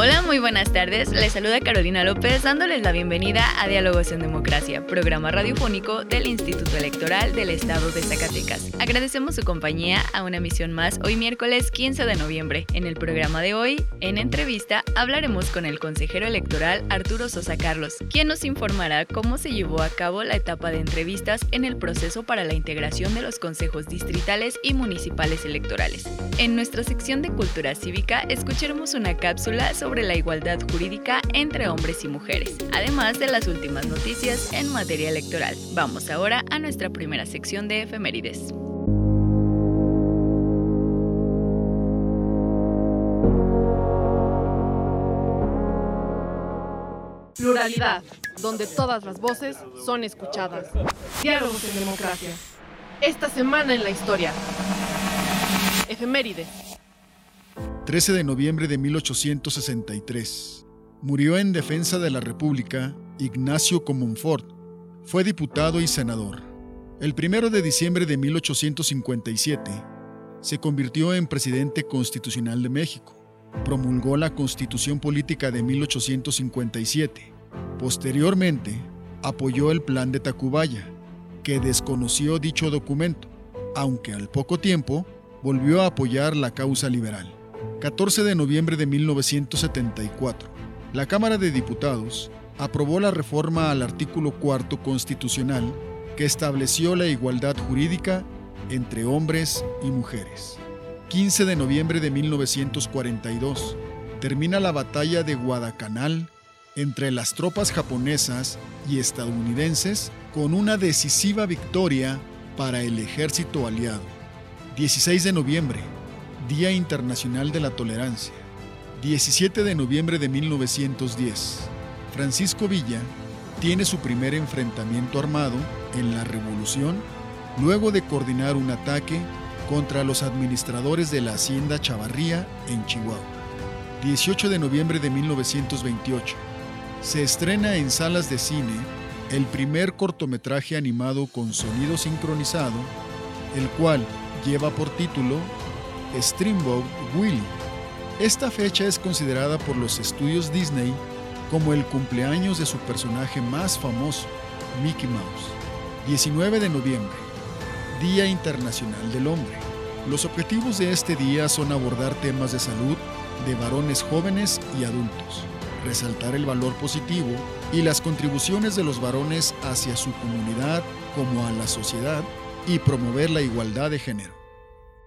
Hola, muy buenas tardes. Les saluda Carolina López dándoles la bienvenida a Diálogos en Democracia, programa radiofónico del Instituto Electoral del Estado de Zacatecas. Agradecemos su compañía a una emisión más hoy miércoles 15 de noviembre. En el programa de hoy, en entrevista, hablaremos con el consejero electoral Arturo Sosa Carlos, quien nos informará cómo se llevó a cabo la etapa de entrevistas en el proceso para la integración de los consejos distritales y municipales electorales. En nuestra sección de Cultura Cívica escucharemos una cápsula sobre sobre la igualdad jurídica entre hombres y mujeres, además de las últimas noticias en materia electoral. Vamos ahora a nuestra primera sección de efemérides. Pluralidad, donde todas las voces son escuchadas. Diálogos en democracia. Esta semana en la historia. Efemérides. 13 de noviembre de 1863. Murió en defensa de la República Ignacio Comonfort. Fue diputado y senador. El 1 de diciembre de 1857 se convirtió en presidente constitucional de México. Promulgó la Constitución Política de 1857. Posteriormente, apoyó el Plan de Tacubaya, que desconoció dicho documento, aunque al poco tiempo volvió a apoyar la causa liberal. 14 de noviembre de 1974, la Cámara de Diputados aprobó la reforma al artículo cuarto constitucional que estableció la igualdad jurídica entre hombres y mujeres. 15 de noviembre de 1942, termina la batalla de Guadalcanal entre las tropas japonesas y estadounidenses con una decisiva victoria para el ejército aliado. 16 de noviembre, Día Internacional de la Tolerancia. 17 de noviembre de 1910. Francisco Villa tiene su primer enfrentamiento armado en la Revolución luego de coordinar un ataque contra los administradores de la Hacienda Chavarría en Chihuahua. 18 de noviembre de 1928. Se estrena en salas de cine el primer cortometraje animado con sonido sincronizado, el cual lleva por título Steamboat Willie. Esta fecha es considerada por los estudios Disney como el cumpleaños de su personaje más famoso, Mickey Mouse. 19 de noviembre, Día Internacional del Hombre. Los objetivos de este día son abordar temas de salud de varones jóvenes y adultos, resaltar el valor positivo y las contribuciones de los varones hacia su comunidad como a la sociedad y promover la igualdad de género.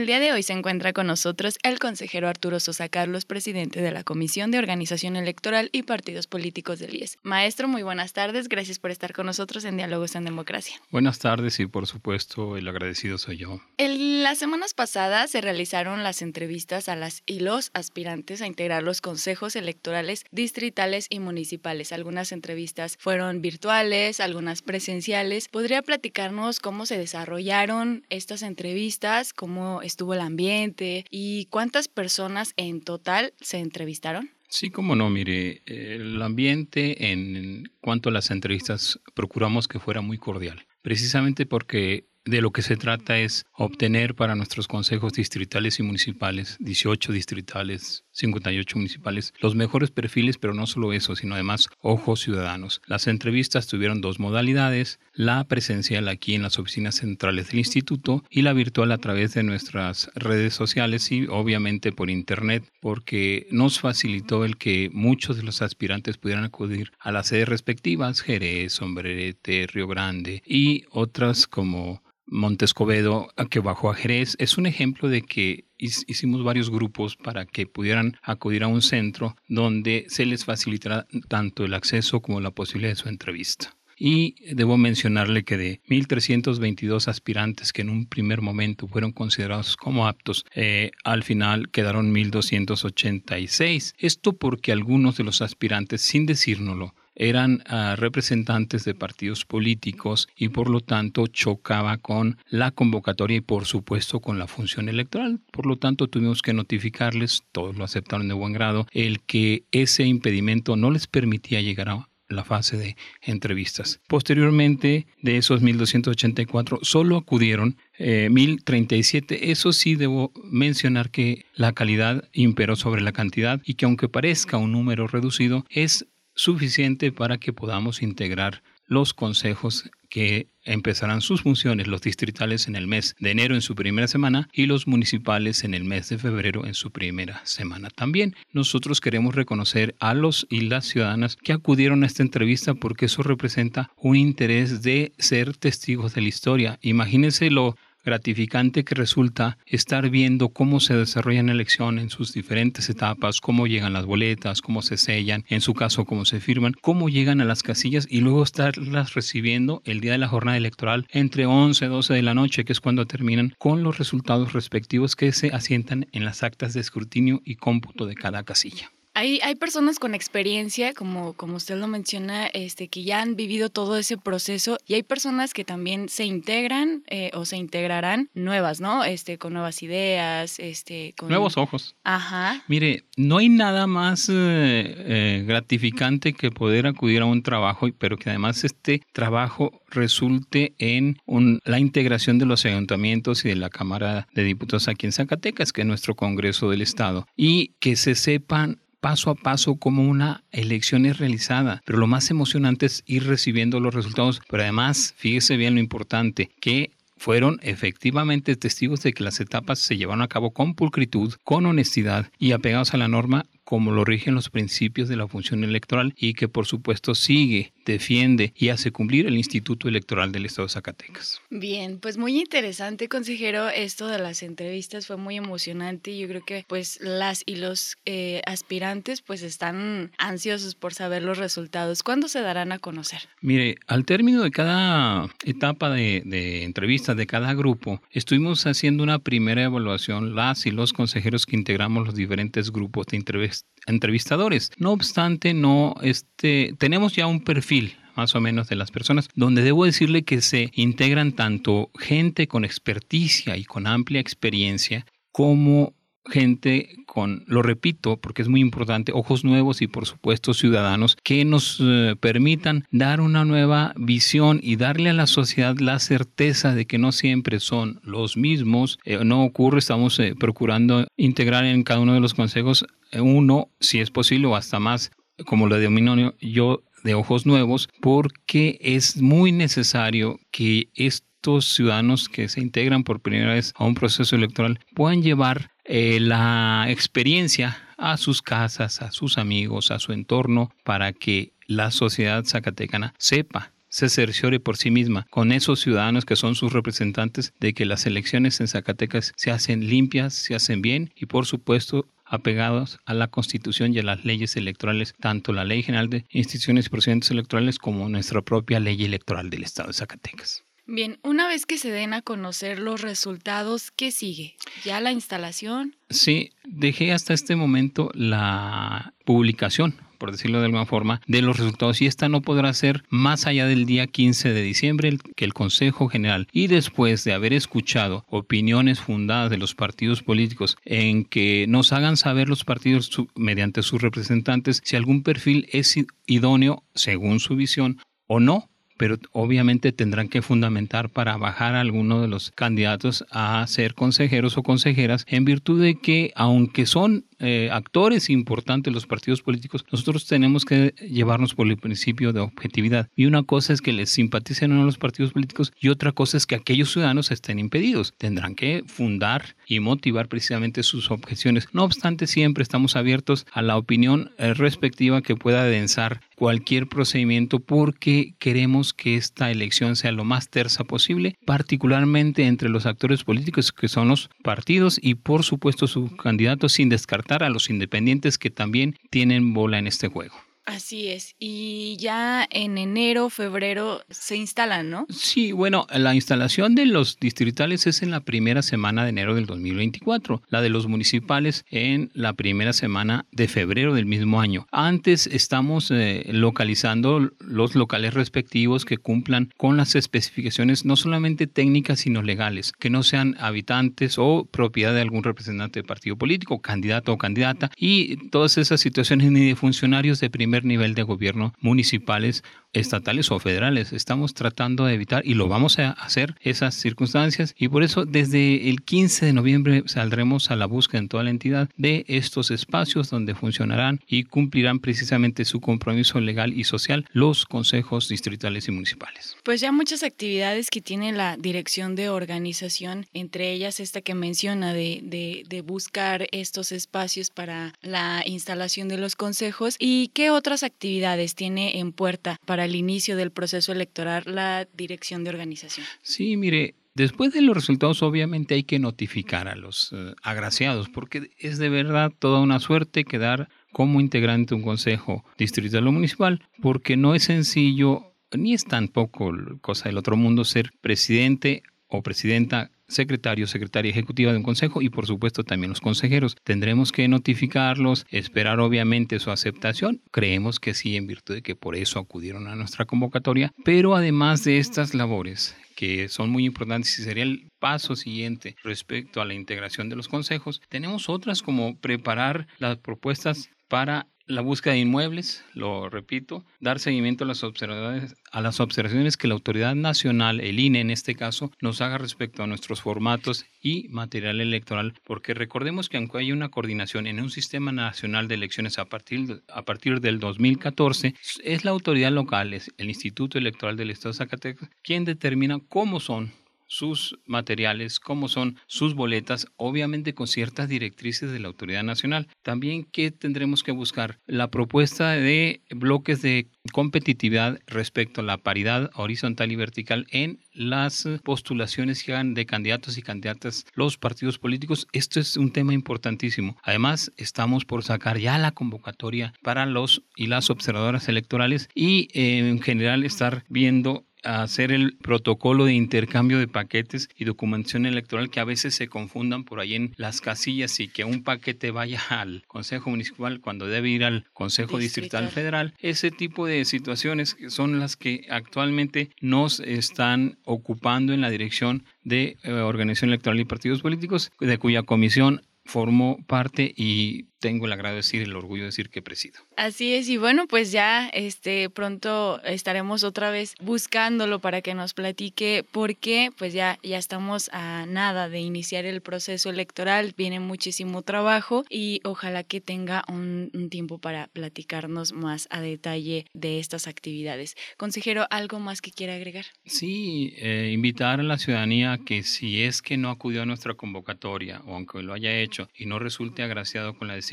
El día de hoy se encuentra con nosotros el consejero Arturo Sosa Carlos, presidente de la Comisión de Organización Electoral y Partidos Políticos del IES. Maestro, muy buenas tardes. Gracias por estar con nosotros en Diálogos en Democracia. Buenas tardes y por supuesto el agradecido soy yo. En las semanas pasadas se realizaron las entrevistas a las y los aspirantes a integrar los consejos electorales distritales y municipales. Algunas entrevistas fueron virtuales, algunas presenciales. ¿Podría platicarnos cómo se desarrollaron estas entrevistas? ¿Cómo estuvo el ambiente y cuántas personas en total se entrevistaron? Sí, cómo no, mire, el ambiente en cuanto a las entrevistas procuramos que fuera muy cordial, precisamente porque de lo que se trata es obtener para nuestros consejos distritales y municipales, 18 distritales, 58 municipales, los mejores perfiles, pero no solo eso, sino además ojos ciudadanos. Las entrevistas tuvieron dos modalidades, la presencial aquí en las oficinas centrales del instituto y la virtual a través de nuestras redes sociales y obviamente por internet, porque nos facilitó el que muchos de los aspirantes pudieran acudir a las sedes respectivas, Jerez, Sombrerete, Río Grande y otras como Montescovedo, que bajó a Jerez, es un ejemplo de que hicimos varios grupos para que pudieran acudir a un centro donde se les facilitará tanto el acceso como la posibilidad de su entrevista. Y debo mencionarle que de 1.322 aspirantes que en un primer momento fueron considerados como aptos, eh, al final quedaron 1.286. Esto porque algunos de los aspirantes, sin decírnoslo, eran ah, representantes de partidos políticos y por lo tanto chocaba con la convocatoria y por supuesto con la función electoral. Por lo tanto tuvimos que notificarles, todos lo aceptaron de buen grado, el que ese impedimento no les permitía llegar a la fase de entrevistas. Posteriormente, de esos 1.284, solo acudieron 1.037. Eh, Eso sí debo mencionar que la calidad imperó sobre la cantidad y que aunque parezca un número reducido, es suficiente para que podamos integrar los consejos que empezarán sus funciones, los distritales en el mes de enero en su primera semana y los municipales en el mes de febrero en su primera semana. También nosotros queremos reconocer a los y las ciudadanas que acudieron a esta entrevista porque eso representa un interés de ser testigos de la historia. Imagínense lo gratificante que resulta estar viendo cómo se desarrolla una elección en sus diferentes etapas, cómo llegan las boletas, cómo se sellan, en su caso cómo se firman, cómo llegan a las casillas y luego estarlas recibiendo el día de la jornada electoral entre 11 y 12 de la noche, que es cuando terminan con los resultados respectivos que se asientan en las actas de escrutinio y cómputo de cada casilla. Hay, hay personas con experiencia, como, como usted lo menciona, este, que ya han vivido todo ese proceso y hay personas que también se integran eh, o se integrarán nuevas, ¿no? Este, con nuevas ideas, este, con... Nuevos ojos. Ajá. Mire, no hay nada más eh, eh, gratificante que poder acudir a un trabajo, pero que además este trabajo resulte en la integración de los ayuntamientos y de la Cámara de Diputados aquí en Zacatecas, que es nuestro Congreso del Estado, y que se sepan paso a paso cómo una elección es realizada, pero lo más emocionante es ir recibiendo los resultados, pero además, fíjese bien lo importante, que fueron efectivamente testigos de que las etapas se llevaron a cabo con pulcritud, con honestidad y apegados a la norma como lo rigen los principios de la función electoral y que por supuesto sigue, defiende y hace cumplir el Instituto Electoral del Estado de Zacatecas. Bien, pues muy interesante, consejero. Esto de las entrevistas fue muy emocionante. Yo creo que pues las y los eh, aspirantes pues están ansiosos por saber los resultados. ¿Cuándo se darán a conocer? Mire, al término de cada etapa de, de entrevistas de cada grupo, estuvimos haciendo una primera evaluación, las y los consejeros que integramos los diferentes grupos de entrevistas entrevistadores. No obstante, no, este, tenemos ya un perfil más o menos de las personas, donde debo decirle que se integran tanto gente con experticia y con amplia experiencia como gente con, lo repito, porque es muy importante, ojos nuevos y por supuesto ciudadanos que nos eh, permitan dar una nueva visión y darle a la sociedad la certeza de que no siempre son los mismos. Eh, no ocurre, estamos eh, procurando integrar en cada uno de los consejos uno, si es posible, o hasta más, como lo denomino yo, de ojos nuevos, porque es muy necesario que estos ciudadanos que se integran por primera vez a un proceso electoral puedan llevar eh, la experiencia a sus casas, a sus amigos, a su entorno, para que la sociedad zacatecana sepa se cerciore por sí misma con esos ciudadanos que son sus representantes de que las elecciones en Zacatecas se hacen limpias, se hacen bien y por supuesto apegados a la Constitución y a las leyes electorales, tanto la Ley General de Instituciones y Procedimientos Electorales como nuestra propia ley electoral del Estado de Zacatecas. Bien, una vez que se den a conocer los resultados, ¿qué sigue? ¿Ya la instalación? Sí, dejé hasta este momento la publicación por decirlo de alguna forma, de los resultados y esta no podrá ser más allá del día 15 de diciembre que el Consejo General y después de haber escuchado opiniones fundadas de los partidos políticos en que nos hagan saber los partidos mediante sus representantes si algún perfil es idóneo según su visión o no pero obviamente tendrán que fundamentar para bajar a alguno de los candidatos a ser consejeros o consejeras en virtud de que aunque son eh, actores importantes los partidos políticos, nosotros tenemos que llevarnos por el principio de objetividad. Y una cosa es que les simpaticen a los partidos políticos y otra cosa es que aquellos ciudadanos estén impedidos. Tendrán que fundar y motivar precisamente sus objeciones. No obstante, siempre estamos abiertos a la opinión eh, respectiva que pueda densar cualquier procedimiento porque queremos que esta elección sea lo más tersa posible, particularmente entre los actores políticos que son los partidos y por supuesto sus candidatos sin descartar a los independientes que también tienen bola en este juego. Así es. Y ya en enero, febrero se instalan, ¿no? Sí, bueno, la instalación de los distritales es en la primera semana de enero del 2024, la de los municipales en la primera semana de febrero del mismo año. Antes estamos eh, localizando los locales respectivos que cumplan con las especificaciones no solamente técnicas, sino legales, que no sean habitantes o propiedad de algún representante de partido político, candidato o candidata, y todas esas situaciones ni de funcionarios de primer nivel de gobierno municipales estatales o federales. Estamos tratando de evitar y lo vamos a hacer esas circunstancias y por eso desde el 15 de noviembre saldremos a la búsqueda en toda la entidad de estos espacios donde funcionarán y cumplirán precisamente su compromiso legal y social los consejos distritales y municipales. Pues ya muchas actividades que tiene la dirección de organización, entre ellas esta que menciona de, de, de buscar estos espacios para la instalación de los consejos y qué otras actividades tiene en puerta para al inicio del proceso electoral la dirección de organización? Sí, mire, Después de los resultados, obviamente hay que notificar a los eh, agraciados, porque es de verdad toda una suerte quedar como integrante de un consejo distrital o municipal, porque no es sencillo, ni es tampoco cosa del otro mundo ser presidente o presidenta secretario, secretaria ejecutiva de un consejo y por supuesto también los consejeros. Tendremos que notificarlos, esperar obviamente su aceptación. Creemos que sí, en virtud de que por eso acudieron a nuestra convocatoria. Pero además de estas labores, que son muy importantes y sería el paso siguiente respecto a la integración de los consejos, tenemos otras como preparar las propuestas para la búsqueda de inmuebles, lo repito, dar seguimiento a las, observaciones, a las observaciones que la autoridad nacional, el INE en este caso, nos haga respecto a nuestros formatos y material electoral, porque recordemos que aunque hay una coordinación en un sistema nacional de elecciones a partir, a partir del 2014, es la autoridad local, es el Instituto Electoral del Estado de Zacatecas, quien determina cómo son sus materiales, cómo son sus boletas, obviamente con ciertas directrices de la autoridad nacional. También que tendremos que buscar la propuesta de bloques de competitividad respecto a la paridad horizontal y vertical en las postulaciones que hagan de candidatos y candidatas los partidos políticos. Esto es un tema importantísimo. Además, estamos por sacar ya la convocatoria para los y las observadoras electorales y eh, en general estar viendo hacer el protocolo de intercambio de paquetes y documentación electoral que a veces se confundan por ahí en las casillas y que un paquete vaya al Consejo Municipal cuando debe ir al Consejo Distrital, Federal. Ese tipo de situaciones son las que actualmente nos están ocupando en la dirección de eh, organización electoral y partidos políticos, de cuya comisión formó parte y tengo el agrado de decir, el orgullo de decir que presido. Así es, y bueno, pues ya este pronto estaremos otra vez buscándolo para que nos platique por qué, pues ya, ya estamos a nada de iniciar el proceso electoral, viene muchísimo trabajo y ojalá que tenga un, tiempo para platicarnos más a detalle de estas actividades. Consejero, ¿algo más que quiera agregar? Sí, eh, invitar a la ciudadanía que si es que no acudió a nuestra convocatoria o aunque lo haya hecho y no resulte agraciado con la decisión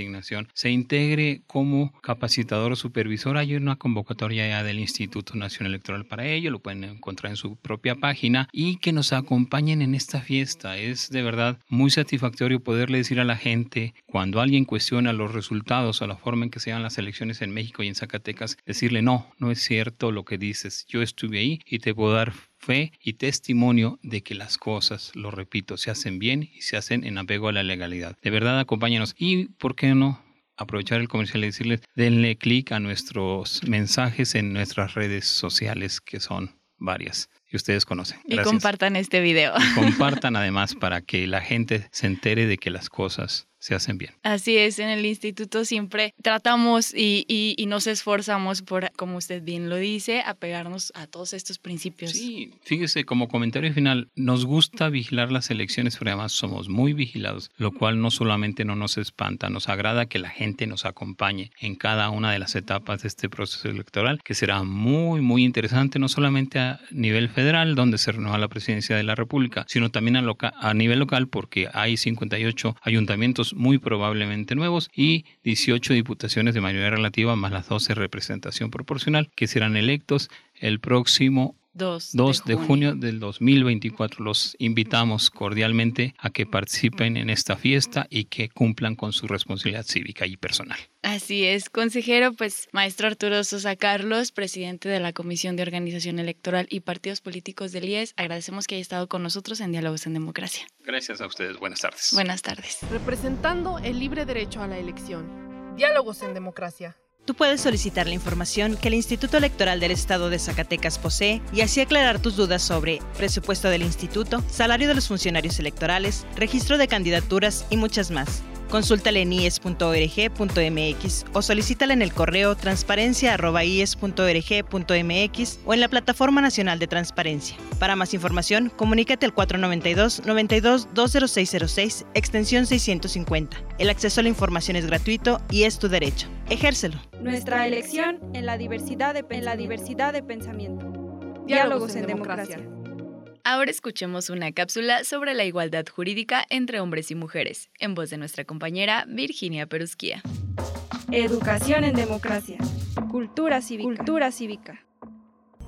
se integre como capacitador o supervisor. Hay una convocatoria ya del Instituto Nacional Electoral para ello, lo pueden encontrar en su propia página y que nos acompañen en esta fiesta. Es de verdad muy satisfactorio poderle decir a la gente cuando alguien cuestiona los resultados o la forma en que se dan las elecciones en México y en Zacatecas, decirle no, no es cierto lo que dices. Yo estuve ahí y te puedo dar fe y testimonio de que las cosas, lo repito, se hacen bien y se hacen en apego a la legalidad. De verdad, acompáñanos. Y, ¿por qué no? aprovechar el comercial y decirles, denle clic a nuestros mensajes en nuestras redes sociales, que son varias y ustedes conocen. Y compartan este video. compartan además para que la gente se entere de que las cosas se hacen bien. Así es, en el instituto siempre tratamos y, y, nos esforzamos por, como usted bien lo dice, apegarnos a todos estos principios. Sí, fíjese, como comentario final, nos gusta vigilar las elecciones, pero además somos muy vigilados, lo cual no solamente no nos espanta, nos agrada que la gente nos acompañe en cada una de las etapas de este proceso electoral, que será muy, muy interesante, no solamente a nivel federal, donde se renueva la presidencia de la República, sino también a, a nivel local, porque hay 58 ayuntamientos muy probablemente nuevos y 18 diputaciones de mayoría relativa más las 12 representación proporcional que serán electos el próximo 2, de, junio. del 2024. Los invitamos cordialmente a que participen en esta fiesta y que cumplan con su responsabilidad cívica y personal. Así es, consejero, pues maestro Arturo Sosa Carlos, presidente de la Comisión de Organización Electoral y Partidos Políticos del IES, agradecemos que haya estado con nosotros en Diálogos en Democracia. Gracias a ustedes, buenas tardes. Buenas tardes. Representando el libre derecho a la elección. Diálogos en Democracia. Tú puedes solicitar la información que el Instituto Electoral del Estado de Zacatecas posee y así aclarar tus dudas sobre presupuesto del instituto, salario de los funcionarios electorales, registro de candidaturas y muchas más. Consúltale en ies.org.mx o solicítala en el correo transparencia.ies.org.mx o en la Plataforma Nacional de Transparencia. Para más información, comunícate al 492-92-20606, extensión 650. El acceso a la información es gratuito y es tu derecho. Ejércelo. Nuestra elección en la diversidad de, en la diversidad de pensamiento. Diálogos, en, democracia. Ahora escuchemos una cápsula sobre la igualdad jurídica entre hombres y mujeres, en voz de nuestra compañera Virginia Perusquía. Educación en democracia. Cultura cívica. Cultura cívica.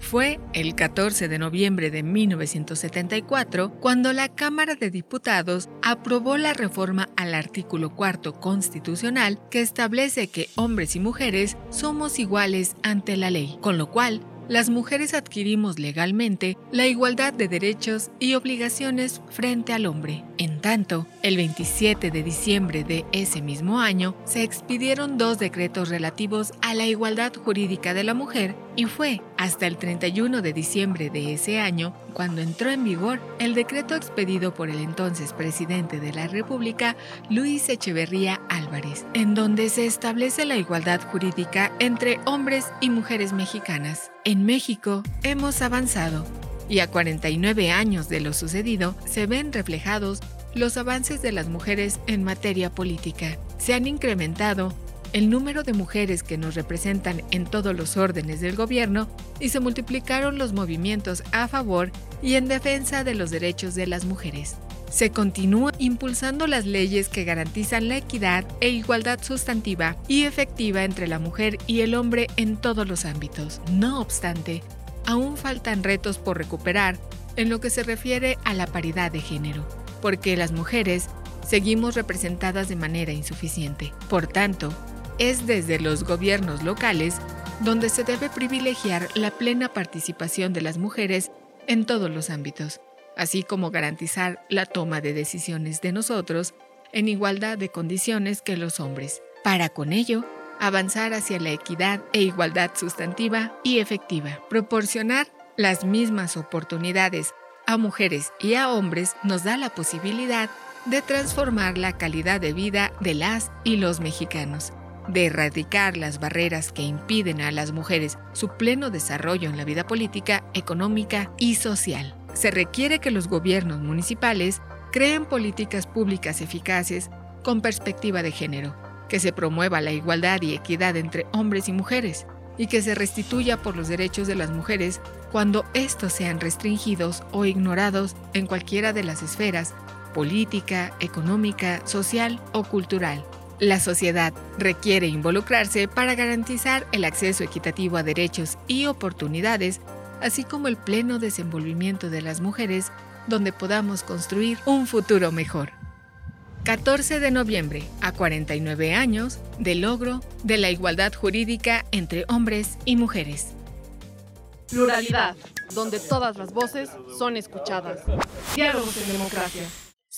Fue el 14 de noviembre de 1974 cuando la Cámara de Diputados aprobó la reforma al artículo cuarto constitucional que establece que hombres y mujeres somos iguales ante la ley, con lo cual las mujeres adquirimos legalmente la igualdad de derechos y obligaciones frente al hombre. En tanto, el 27 de diciembre de ese mismo año se expidieron dos decretos relativos a la igualdad jurídica de la mujer y fue hasta el 31 de diciembre de ese año cuando entró en vigor el decreto expedido por el entonces presidente de la República, Luis Echeverría Álvarez, en donde se establece la igualdad jurídica entre hombres y mujeres mexicanas. En México hemos avanzado y a 49 años de lo sucedido se ven reflejados los avances de las mujeres en materia política. Se han incrementado el número de mujeres que nos representan en todos los órdenes del gobierno y se multiplicaron los movimientos a favor y en defensa de los derechos de las mujeres. Se continúa impulsando las leyes que garantizan la equidad e igualdad sustantiva y efectiva entre la mujer y el hombre en todos los ámbitos. No obstante, aún faltan retos por recuperar en lo que se refiere a la paridad de género, porque las mujeres seguimos representadas de manera insuficiente. Por tanto, es desde los gobiernos locales donde se debe privilegiar la plena participación de las mujeres en todos los ámbitos, así como garantizar la toma de decisiones de nosotros en igualdad de condiciones que los hombres, para con ello avanzar hacia la equidad e igualdad sustantiva y efectiva. Proporcionar las mismas oportunidades a mujeres y a hombres nos da la posibilidad de transformar la calidad de vida de las y los mexicanos de erradicar las barreras que impiden a las mujeres su pleno desarrollo en la vida política, económica y social. Se requiere que los gobiernos municipales creen políticas públicas eficaces con perspectiva de género, que se promueva la igualdad y equidad entre hombres y mujeres, y que se restituya por los derechos de las mujeres cuando estos sean restringidos o ignorados en cualquiera de las esferas política, económica, social o cultural. La sociedad requiere involucrarse para garantizar el acceso equitativo a derechos y oportunidades, así como el pleno desenvolvimiento de las mujeres, donde podamos construir un futuro mejor. 14 de noviembre, a 49 años del logro de la igualdad jurídica entre hombres y mujeres. Pluralidad, donde todas las voces son escuchadas. Diálogos en democracia.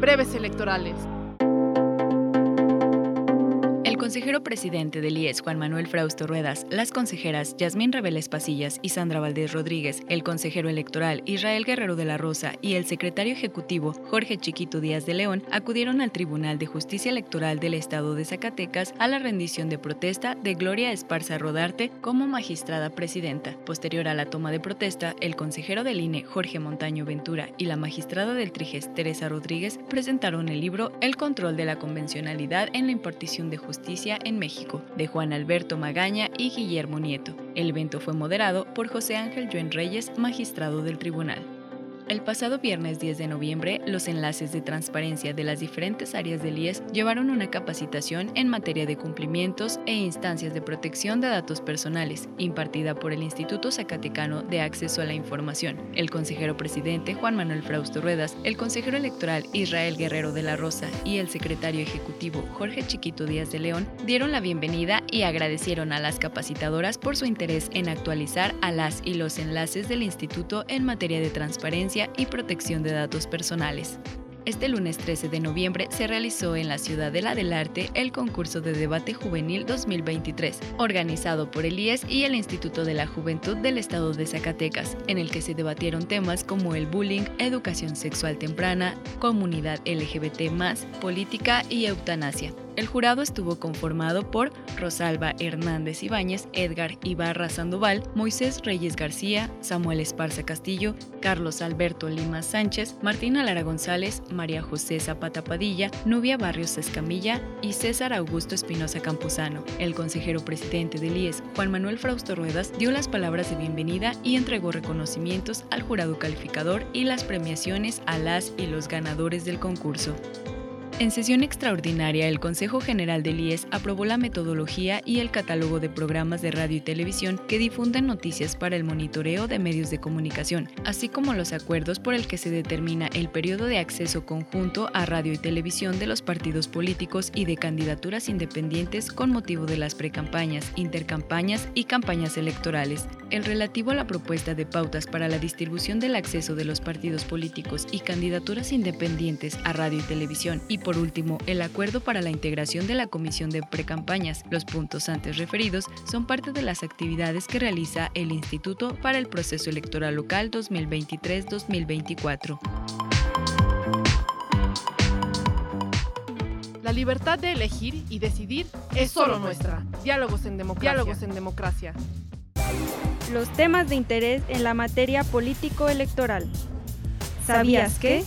breves electorales. Consejero presidente del IES, Juan Manuel Frausto Ruedas, las consejeras Yasmín Reveles Pasillas y Sandra Valdés Rodríguez, el consejero electoral Israel Guerrero de la Rosa y el secretario ejecutivo Jorge Chiquito Díaz de León acudieron al Tribunal de Justicia Electoral del Estado de Zacatecas a la rendición de protesta de Gloria Esparza Rodarte como magistrada presidenta. Posterior a la toma de protesta, el consejero del INE, Jorge Montaño Ventura, y la magistrada del Triges, Teresa Rodríguez, presentaron el libro El control de la convencionalidad en la impartición de justicia en México, de Juan Alberto Magaña y Guillermo Nieto. El evento fue moderado por José Ángel Joen Reyes, magistrado del tribunal. El pasado viernes 10 de noviembre, los enlaces de transparencia de las diferentes áreas del IES llevaron una capacitación en materia de cumplimientos e instancias de protección de datos personales, impartida por el Instituto Zacatecano de Acceso a la Información. El consejero presidente Juan Manuel Frausto Ruedas, el consejero electoral Israel Guerrero de la Rosa y el secretario ejecutivo Jorge Chiquito Díaz de León dieron la bienvenida y agradecieron a las capacitadoras por su interés en actualizar a las y los enlaces del instituto en materia de transparencia y protección de datos personales. Este lunes 13 de noviembre se realizó en la Ciudadela del Arte el concurso de debate juvenil 2023, organizado por el IES y el Instituto de la Juventud del Estado de Zacatecas, en el que se debatieron temas como el bullying, educación sexual temprana, comunidad LGBT, política y eutanasia. El jurado estuvo conformado por Rosalba Hernández Ibáñez, Edgar Ibarra Sandoval, Moisés Reyes García, Samuel Esparza Castillo, Carlos Alberto Lima Sánchez, Martina Lara González, María José Zapata Padilla, Nubia Barrios Escamilla y César Augusto Espinosa Campuzano. El consejero presidente del IES, Juan Manuel Frausto Ruedas, dio las palabras de bienvenida y entregó reconocimientos al jurado calificador y las premiaciones a las y los ganadores del concurso. En sesión extraordinaria, el Consejo General del IES aprobó la metodología y el catálogo de programas de radio y televisión que difunden noticias para el monitoreo de medios de comunicación, así como los acuerdos por el que se determina el periodo de acceso conjunto a radio y televisión de los partidos políticos y de candidaturas independientes con motivo de las precampañas, intercampañas y campañas electorales. El relativo a la propuesta de pautas para la distribución del acceso de los partidos políticos y candidaturas independientes a radio y televisión y por último, el acuerdo para la integración de la Comisión de Precampañas. Los puntos antes referidos son parte de las actividades que realiza el Instituto para el Proceso Electoral Local 2023-2024. La libertad de elegir y decidir es solo nuestra. Diálogos en democracia. Diálogos en democracia. Los temas de interés en la materia político-electoral. ¿Sabías que?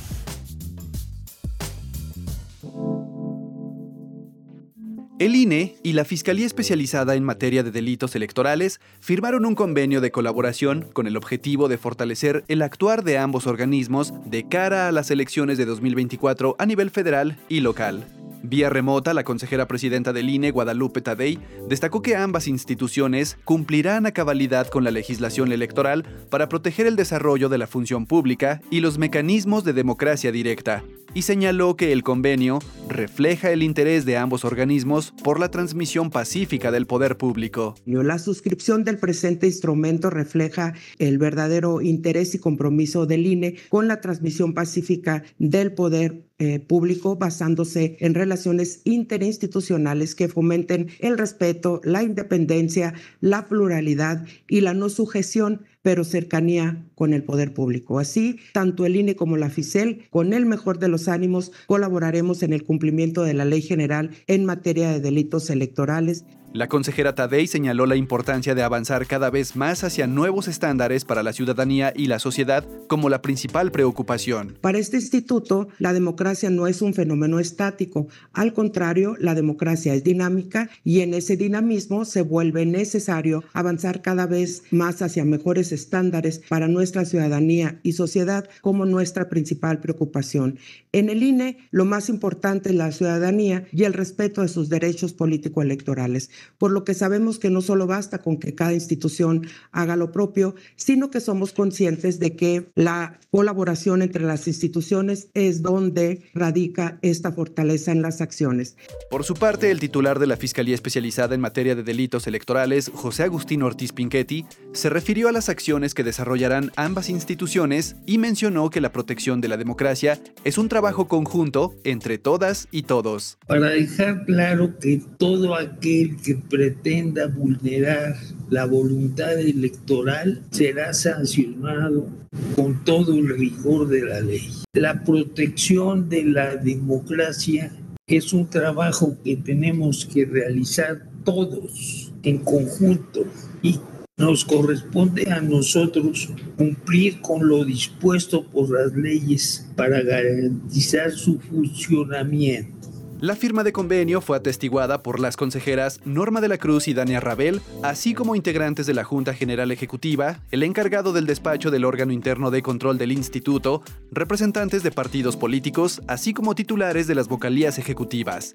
El INE y la Fiscalía Especializada en Materia de Delitos Electorales firmaron un convenio de colaboración con el objetivo de fortalecer el actuar de ambos organismos de cara a las elecciones de 2024 a nivel federal y local. Vía remota, la consejera presidenta del INE, Guadalupe Tadei, destacó que ambas instituciones cumplirán a cabalidad con la legislación electoral para proteger el desarrollo de la función pública y los mecanismos de democracia directa, y señaló que el convenio refleja el interés de ambos organismos por la transmisión pacífica del poder público. La suscripción del presente instrumento refleja el verdadero interés y compromiso del INE con la transmisión pacífica del poder eh, público basándose en relaciones interinstitucionales que fomenten el respeto, la independencia, la pluralidad y la no sujeción pero cercanía con el poder público. Así, tanto el INE como la FICEL, con el mejor de los ánimos, colaboraremos en el cumplimiento de la ley general en materia de delitos electorales La consejera Tadei señaló la importancia de avanzar cada vez más hacia nuevos estándares para la ciudadanía y la sociedad como la principal preocupación. Para este instituto, la democracia no es un fenómeno estático, al contrario, la democracia es dinámica y en ese dinamismo se vuelve necesario avanzar cada vez más hacia mejores estándares para nuestra ciudadanía y sociedad como nuestra principal preocupación. En el INE, lo más importante es la ciudadanía y el respeto de sus derechos político-electorales por lo que sabemos que no solo basta con que cada institución haga lo propio, sino que somos conscientes de que la colaboración entre las instituciones es donde radica esta fortaleza en las acciones. Por su parte, el titular de la Fiscalía Especializada en Materia de Delitos Electorales, José Agustín Ortiz Pinchetti, se refirió a las acciones que desarrollarán ambas instituciones y mencionó que la protección de la democracia es un trabajo conjunto entre todas y todos. Para dejar claro que todo aquel pretenda vulnerar la voluntad electoral será sancionado con todo el rigor de la ley. La protección de la democracia es un trabajo que tenemos que realizar todos en conjunto y nos corresponde a nosotros cumplir con lo dispuesto por las leyes para garantizar su funcionamiento. La firma de convenio fue atestiguada por las consejeras Norma de la Cruz y Dania Rabel, así como integrantes de la Junta General Ejecutiva, el encargado del despacho del órgano interno de control del instituto, representantes de partidos políticos, así como titulares de las vocalías ejecutivas.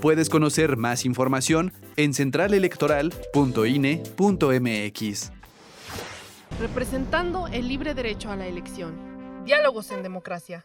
Puedes conocer más información en centralelectoral.ine.mx. Representando el libre derecho a la elección. Diálogos en democracia.